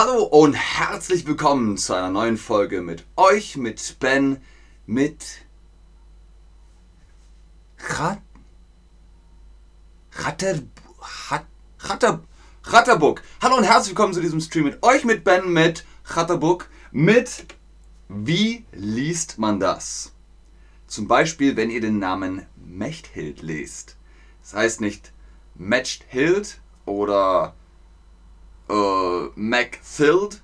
Hallo und herzlich willkommen zu einer neuen Folge mit euch, mit Ben, mit Rat, Ratter, Rat, Ratter, Ratterbuck. Hallo und herzlich willkommen zu diesem Stream mit euch, mit Ben, mit Ratterbuck, mit Wie liest man das? Zum Beispiel, wenn ihr den Namen Mechthild lest. Das heißt nicht Mechthild oder Macthild.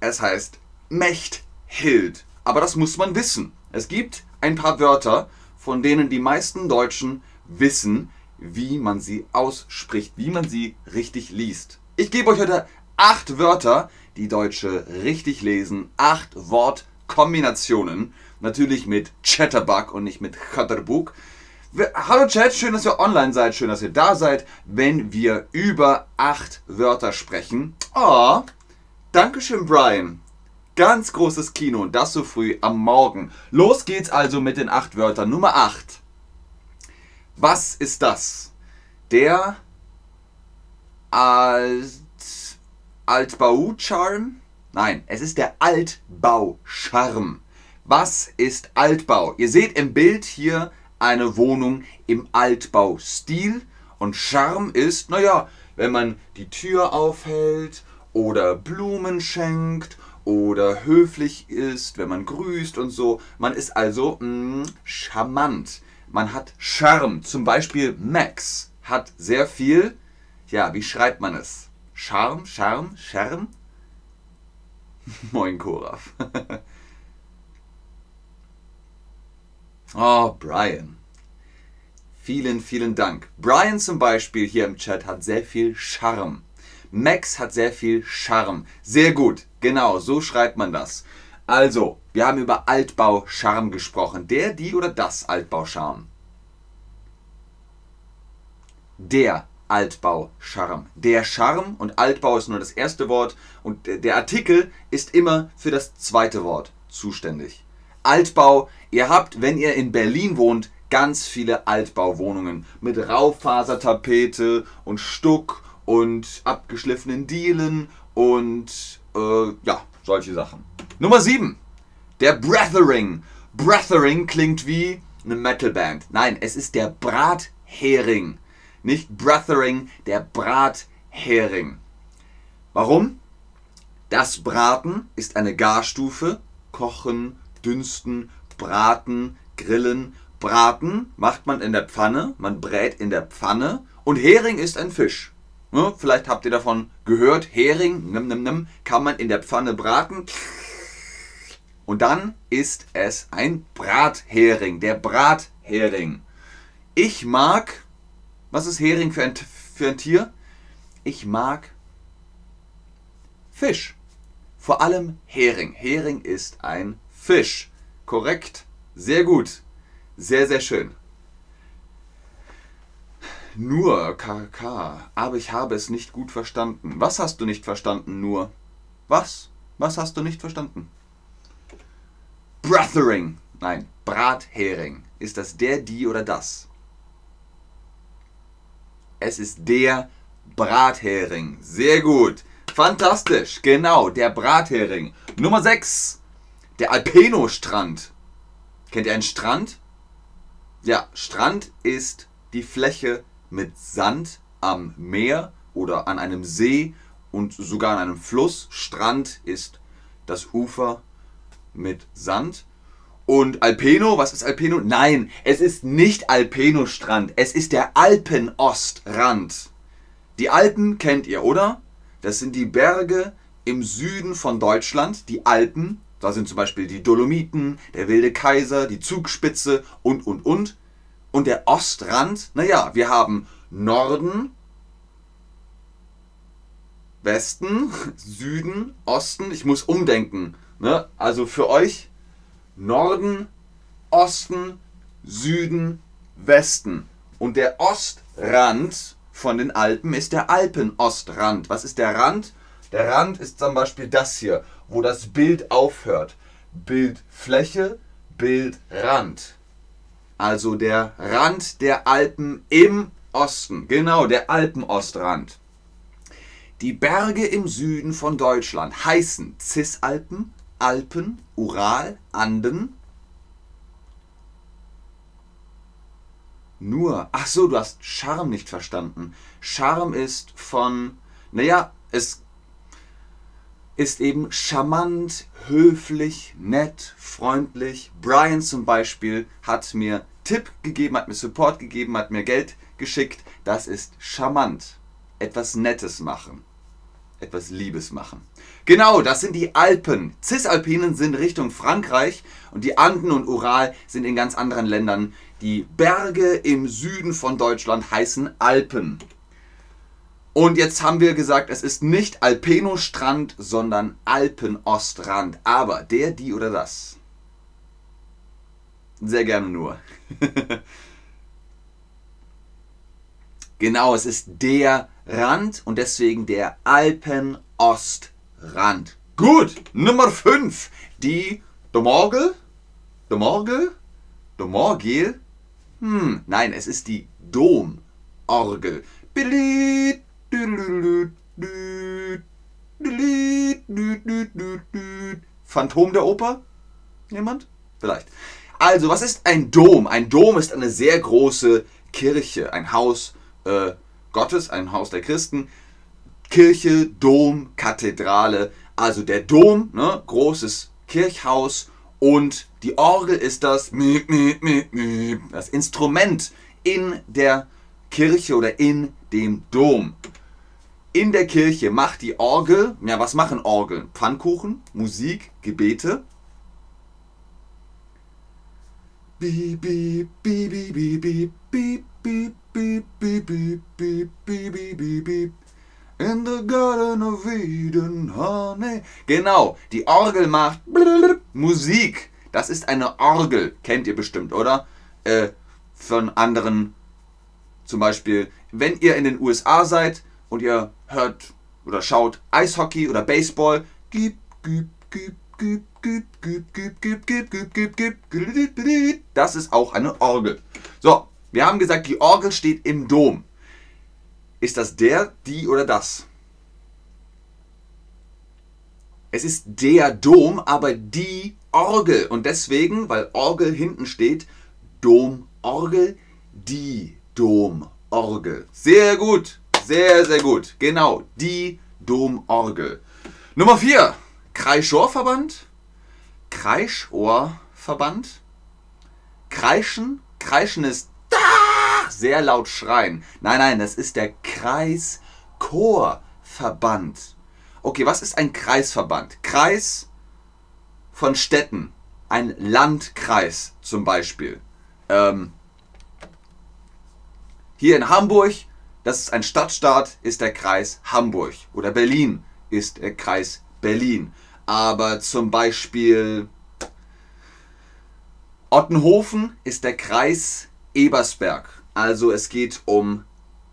Es heißt Mechthild. Aber das muss man wissen. Es gibt ein paar Wörter, von denen die meisten Deutschen wissen, wie man sie ausspricht, wie man sie richtig liest. Ich gebe euch heute acht Wörter, die Deutsche richtig lesen, acht Wortkombinationen. Natürlich mit Chatterbug und nicht mit Chatterbug. Hallo Chat, schön, dass ihr online seid, schön, dass ihr da seid, wenn wir über acht Wörter sprechen. Oh, Dankeschön, Brian. Ganz großes Kino das so früh am Morgen. Los geht's also mit den acht Wörtern. Nummer acht. Was ist das? Der Alt Altbau-Charme? Nein, es ist der Altbau-Charme. Was ist Altbau? Ihr seht im Bild hier eine Wohnung im Altbaustil. Und Charme ist, naja, wenn man die Tür aufhält oder Blumen schenkt oder höflich ist, wenn man grüßt und so. Man ist also mh, charmant. Man hat Charme. Zum Beispiel Max hat sehr viel, ja, wie schreibt man es? Charme, Charme, Charme? Moin Koraf. Oh, Brian. Vielen, vielen Dank. Brian zum Beispiel hier im Chat hat sehr viel Charme. Max hat sehr viel Charme. Sehr gut. Genau, so schreibt man das. Also, wir haben über Altbau-Charme gesprochen. Der, die oder das Altbau-Charme? Der Altbau-Charme. Der Charme und Altbau ist nur das erste Wort und der Artikel ist immer für das zweite Wort zuständig. Altbau. Ihr habt, wenn ihr in Berlin wohnt, ganz viele Altbauwohnungen mit Raufasertapete und Stuck und abgeschliffenen Dielen und äh, ja, solche Sachen. Nummer 7. Der Brethering. Brethering klingt wie eine Metalband. Nein, es ist der Brathering. Nicht Brethering, der Brathering. Warum? Das Braten ist eine Garstufe. Kochen, dünsten, braten, grillen. Braten macht man in der Pfanne, man brät in der Pfanne und Hering ist ein Fisch. Ja, vielleicht habt ihr davon gehört, Hering nimm, nimm, nimm, kann man in der Pfanne braten und dann ist es ein Brathering, der Brathering. Ich mag, was ist Hering für ein, für ein Tier? Ich mag Fisch. Vor allem Hering. Hering ist ein Fisch. Korrekt. Sehr gut. Sehr, sehr schön. Nur KK. Aber ich habe es nicht gut verstanden. Was hast du nicht verstanden, nur? Was? Was hast du nicht verstanden? Brothering. Nein, Brathering. Ist das der, die oder das? Es ist der Brathering. Sehr gut. Fantastisch. Genau, der Brathering. Nummer 6. Der Alpeno-Strand. Kennt ihr einen Strand? Ja, Strand ist die Fläche mit Sand am Meer oder an einem See und sogar an einem Fluss. Strand ist das Ufer mit Sand. Und Alpeno, was ist Alpeno? Nein, es ist nicht Alpeno-Strand, es ist der Alpenostrand. Die Alpen kennt ihr, oder? Das sind die Berge im Süden von Deutschland, die Alpen. Da sind zum Beispiel die Dolomiten, der Wilde Kaiser, die Zugspitze und, und, und. Und der Ostrand, naja, wir haben Norden, Westen, Süden, Osten. Ich muss umdenken. Ne? Also für euch Norden, Osten, Süden, Westen. Und der Ostrand von den Alpen ist der Alpenostrand. Was ist der Rand? Der Rand ist zum Beispiel das hier wo das Bild aufhört. Bildfläche, Bildrand. Also der Rand der Alpen im Osten. Genau, der Alpenostrand. Die Berge im Süden von Deutschland heißen Cisalpen, Alpen, Ural, Anden. Nur, ach so, du hast Charme nicht verstanden. Charme ist von, naja, es ist eben charmant, höflich, nett, freundlich. Brian zum Beispiel hat mir Tipp gegeben, hat mir Support gegeben, hat mir Geld geschickt. Das ist charmant. Etwas Nettes machen. Etwas Liebes machen. Genau, das sind die Alpen. Cisalpinen sind Richtung Frankreich und die Anden und Ural sind in ganz anderen Ländern. Die Berge im Süden von Deutschland heißen Alpen. Und jetzt haben wir gesagt, es ist nicht Alpeno-Strand, sondern Alpenostrand. Aber der, die oder das? Sehr gerne nur. genau, es ist der Rand und deswegen der Alpenostrand. Gut, Nummer 5. Die Domorgel. Domorgel? Domorgel? Hm, nein, es ist die Domorgel. Billit, Phantom der Oper? Jemand? Vielleicht. Also, was ist ein Dom? Ein Dom ist eine sehr große Kirche, ein Haus äh, Gottes, ein Haus der Christen. Kirche, Dom, Kathedrale. Also der Dom, ne, großes Kirchhaus und die Orgel ist das, das Instrument in der Kirche oder in dem Dom in der Kirche macht die Orgel, ja, was machen Orgeln? Pfannkuchen, Musik, Gebete. Beep, beep, beep, beep, beep, beep, beep, beep, beep, beep, beep. In the Garden of Eden, honey. Genau, die Orgel macht Musik. Das ist eine Orgel, kennt ihr bestimmt, oder? Äh, von anderen, zum Beispiel, wenn ihr in den USA seid, und ihr hört oder schaut Eishockey oder Baseball, gib, gib, gib, gib, das ist auch eine Orgel. So, wir haben gesagt, die Orgel steht im Dom. Ist das der, die oder das? Es ist der Dom, aber die Orgel. Und deswegen, weil Orgel hinten steht, Domorgel, die Domorgel. Sehr gut. Sehr, sehr gut. Genau, die Domorgel. Nummer 4. Kreischohrverband. Kreischohrverband. Kreischen. Kreischen ist da, sehr laut schreien. Nein, nein, das ist der Kreischorverband. Okay, was ist ein Kreisverband? Kreis von Städten. Ein Landkreis zum Beispiel. Ähm, hier in Hamburg das ist ein Stadtstaat, ist der Kreis Hamburg. Oder Berlin ist der Kreis Berlin. Aber zum Beispiel Ottenhofen ist der Kreis Ebersberg. Also es geht um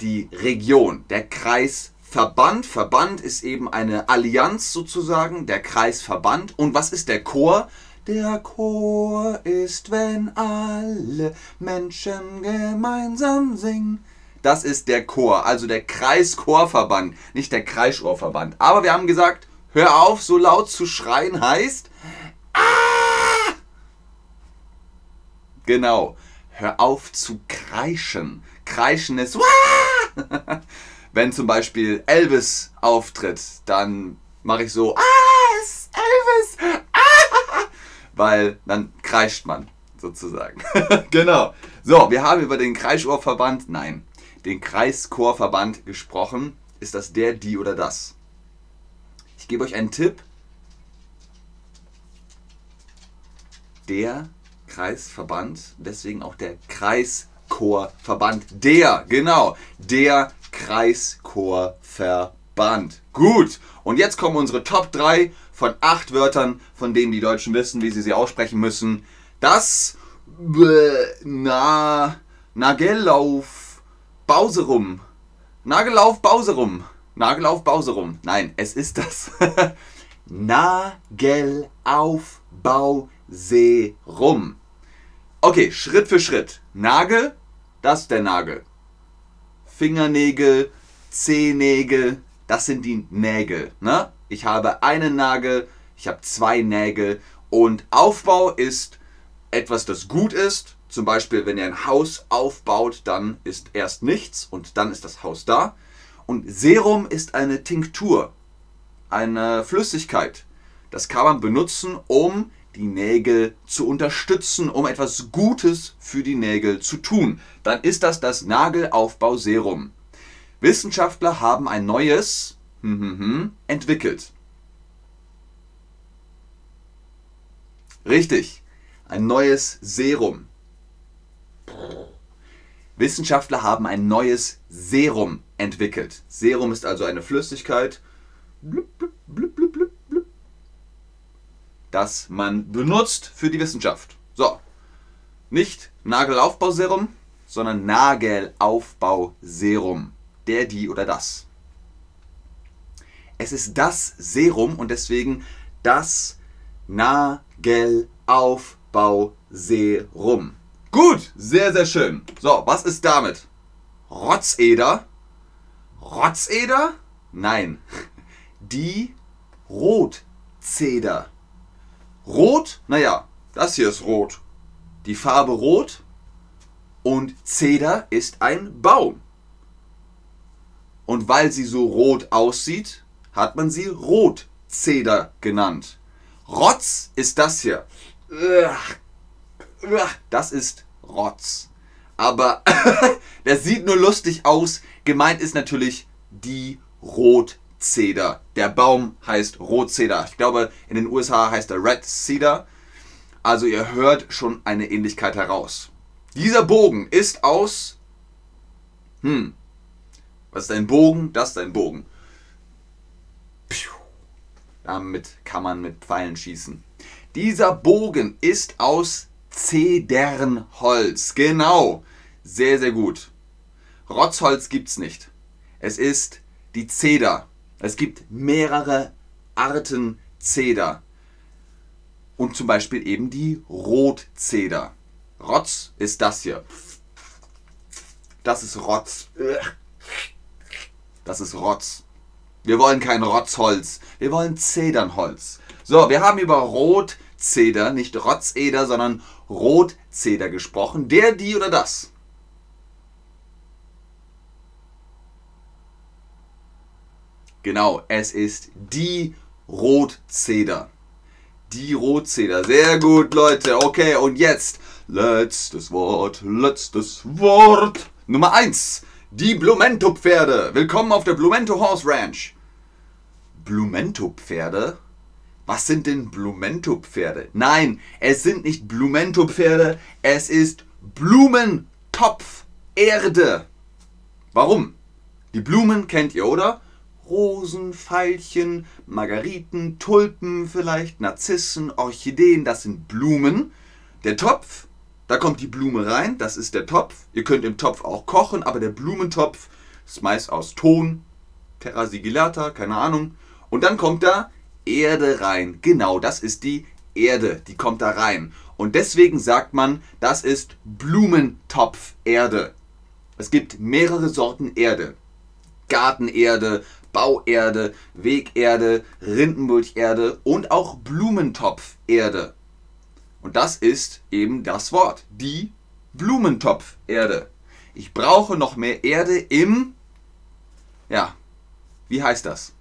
die Region. Der Kreisverband. Verband ist eben eine Allianz sozusagen. Der Kreisverband. Und was ist der Chor? Der Chor ist, wenn alle Menschen gemeinsam singen. Das ist der Chor, also der Kreischorverband, nicht der Kreischorverband. Aber wir haben gesagt, hör auf, so laut zu schreien heißt. Ah! Genau. Hör auf zu kreischen. Kreischen ist. Wenn zum Beispiel Elvis auftritt, dann mache ich so. Ah, es ist Elvis! Ah! Weil dann kreischt man sozusagen. genau. So, wir haben über den Kreischohrverband. Nein, den Kreischorverband gesprochen. Ist das der, die oder das? Ich gebe euch einen Tipp. Der Kreisverband, deswegen auch der Kreischorverband. Der, genau, der Kreischorverband. Gut, und jetzt kommen unsere Top 3 von 8 Wörtern, von denen die Deutschen wissen, wie sie sie aussprechen müssen. Das na, Nagellauf Bauserum. Nagellauf Bauserum. Nagellauf Bauserum. Nein, es ist das. Nagelauf Bauserum. Okay, Schritt für Schritt. Nagel, das ist der Nagel. Fingernägel, Zehennägel, das sind die Nägel. Ne? Ich habe einen Nagel, ich habe zwei Nägel und Aufbau ist etwas, das gut ist. Zum Beispiel, wenn ihr ein Haus aufbaut, dann ist erst nichts und dann ist das Haus da. Und Serum ist eine Tinktur, eine Flüssigkeit. Das kann man benutzen, um die Nägel zu unterstützen, um etwas Gutes für die Nägel zu tun. Dann ist das das Nagelaufbauserum. Wissenschaftler haben ein neues hm, hm, hm, entwickelt. Richtig, ein neues Serum. Wissenschaftler haben ein neues Serum entwickelt. Serum ist also eine Flüssigkeit, das man benutzt für die Wissenschaft. So, nicht Nagelaufbauserum, sondern Nagelaufbauserum. Der, die oder das. Es ist das Serum und deswegen das Nagelaufbauserum. Gut, sehr, sehr schön. So, was ist damit? Rotzeder? Rotzeder? Nein. Die Rotzeder. Rot, naja, das hier ist rot. Die Farbe rot und Zeder ist ein Baum. Und weil sie so rot aussieht, hat man sie Rotzeder genannt. Rotz ist das hier. Das ist Rotz. Aber der sieht nur lustig aus. Gemeint ist natürlich die Rotzeder. Der Baum heißt Rotzeder. Ich glaube, in den USA heißt er Red Cedar. Also ihr hört schon eine Ähnlichkeit heraus. Dieser Bogen ist aus... Hm. Was ist ein Bogen? Das ist ein Bogen. Piu. Damit kann man mit Pfeilen schießen. Dieser Bogen ist aus Zedernholz. Genau. Sehr, sehr gut. Rotzholz gibt es nicht. Es ist die Zeder. Es gibt mehrere Arten Zeder. Und zum Beispiel eben die Rotzeder. Rotz ist das hier. Das ist Rotz. Das ist Rotz. Wir wollen kein Rotzholz. Wir wollen Zedernholz. So, wir haben über Rotzeder, nicht Rotzeder, sondern Rotzeder gesprochen. Der, die oder das. Genau, es ist die Rotzeder. Die Rotzeder. Sehr gut, Leute. Okay, und jetzt letztes Wort, letztes Wort. Nummer 1. Die Blumento-Pferde. Willkommen auf der Blumento Horse Ranch. Blumento-Pferde? Was sind denn Blumento-Pferde? Nein, es sind nicht Blumento-Pferde, es ist Blumentopf-Erde. Warum? Die Blumen kennt ihr, oder? Rosen, Veilchen, Margariten, Tulpen vielleicht, Narzissen, Orchideen, das sind Blumen. Der Topf, da kommt die Blume rein, das ist der Topf. Ihr könnt im Topf auch kochen, aber der Blumentopf ist meist aus Ton, Terra sigillata, keine Ahnung. Und dann kommt da Erde rein. Genau, das ist die Erde, die kommt da rein. Und deswegen sagt man, das ist Blumentopferde. Es gibt mehrere Sorten Erde. Gartenerde, Bauerde, Wegerde, Rindenmulcherde und auch Blumentopferde. Und das ist eben das Wort, die Blumentopferde. Ich brauche noch mehr Erde im, ja, wie heißt das?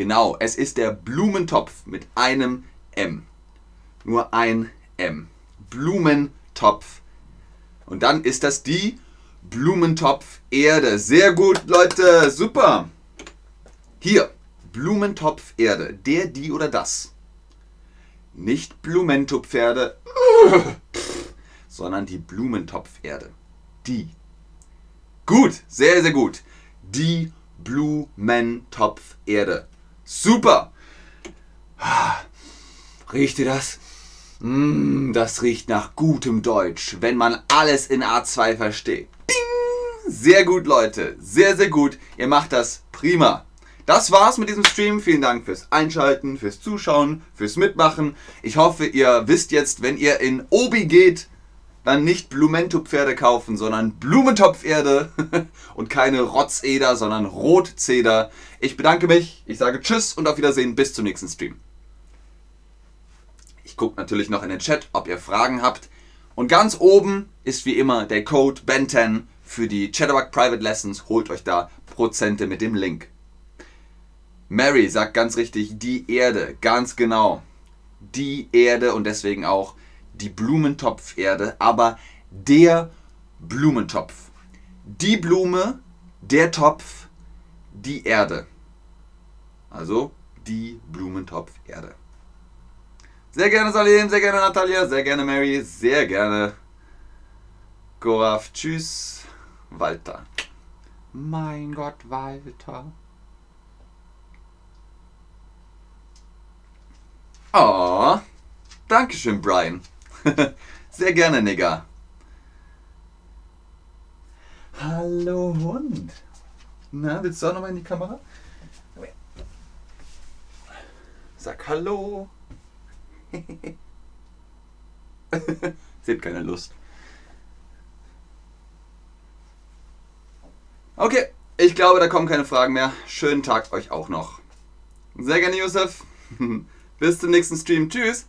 Genau, es ist der Blumentopf mit einem M. Nur ein M. Blumentopf. Und dann ist das die Blumentopf Erde. Sehr gut, Leute. Super. Hier, Blumentopf Erde. Der, die oder das. Nicht Blumentopferde, sondern die Blumentopferde. Die. Gut, sehr, sehr gut. Die Blumentopferde. Super. Riecht ihr das? Mm, das riecht nach gutem Deutsch, wenn man alles in A2 versteht. Sehr gut, Leute. Sehr, sehr gut. Ihr macht das prima. Das war's mit diesem Stream. Vielen Dank fürs Einschalten, fürs Zuschauen, fürs Mitmachen. Ich hoffe, ihr wisst jetzt, wenn ihr in Obi geht, dann nicht Blumentopf-Pferde kaufen, sondern Blumentopf-Erde und keine Rotzeder, sondern Rotzeder. Ich bedanke mich, ich sage Tschüss und auf Wiedersehen bis zum nächsten Stream. Ich gucke natürlich noch in den Chat, ob ihr Fragen habt. Und ganz oben ist wie immer der Code BEN10 für die Chatterbug Private Lessons. Holt euch da Prozente mit dem Link. Mary sagt ganz richtig, die Erde, ganz genau. Die Erde und deswegen auch die Blumentopferde, aber der Blumentopf. Die Blume, der Topf, die Erde. Also die Blumentopferde. Sehr gerne Salim, sehr gerne Natalia, sehr gerne Mary, sehr gerne Goraf. Tschüss, Walter. Mein Gott, Walter. Oh, Dankeschön, Brian. Sehr gerne, Nigger. Hallo Hund. Na, willst du auch nochmal in die Kamera? Sag Hallo. Sie hat keine Lust. Okay, ich glaube, da kommen keine Fragen mehr. Schönen Tag euch auch noch. Sehr gerne, Josef. Bis zum nächsten Stream. Tschüss.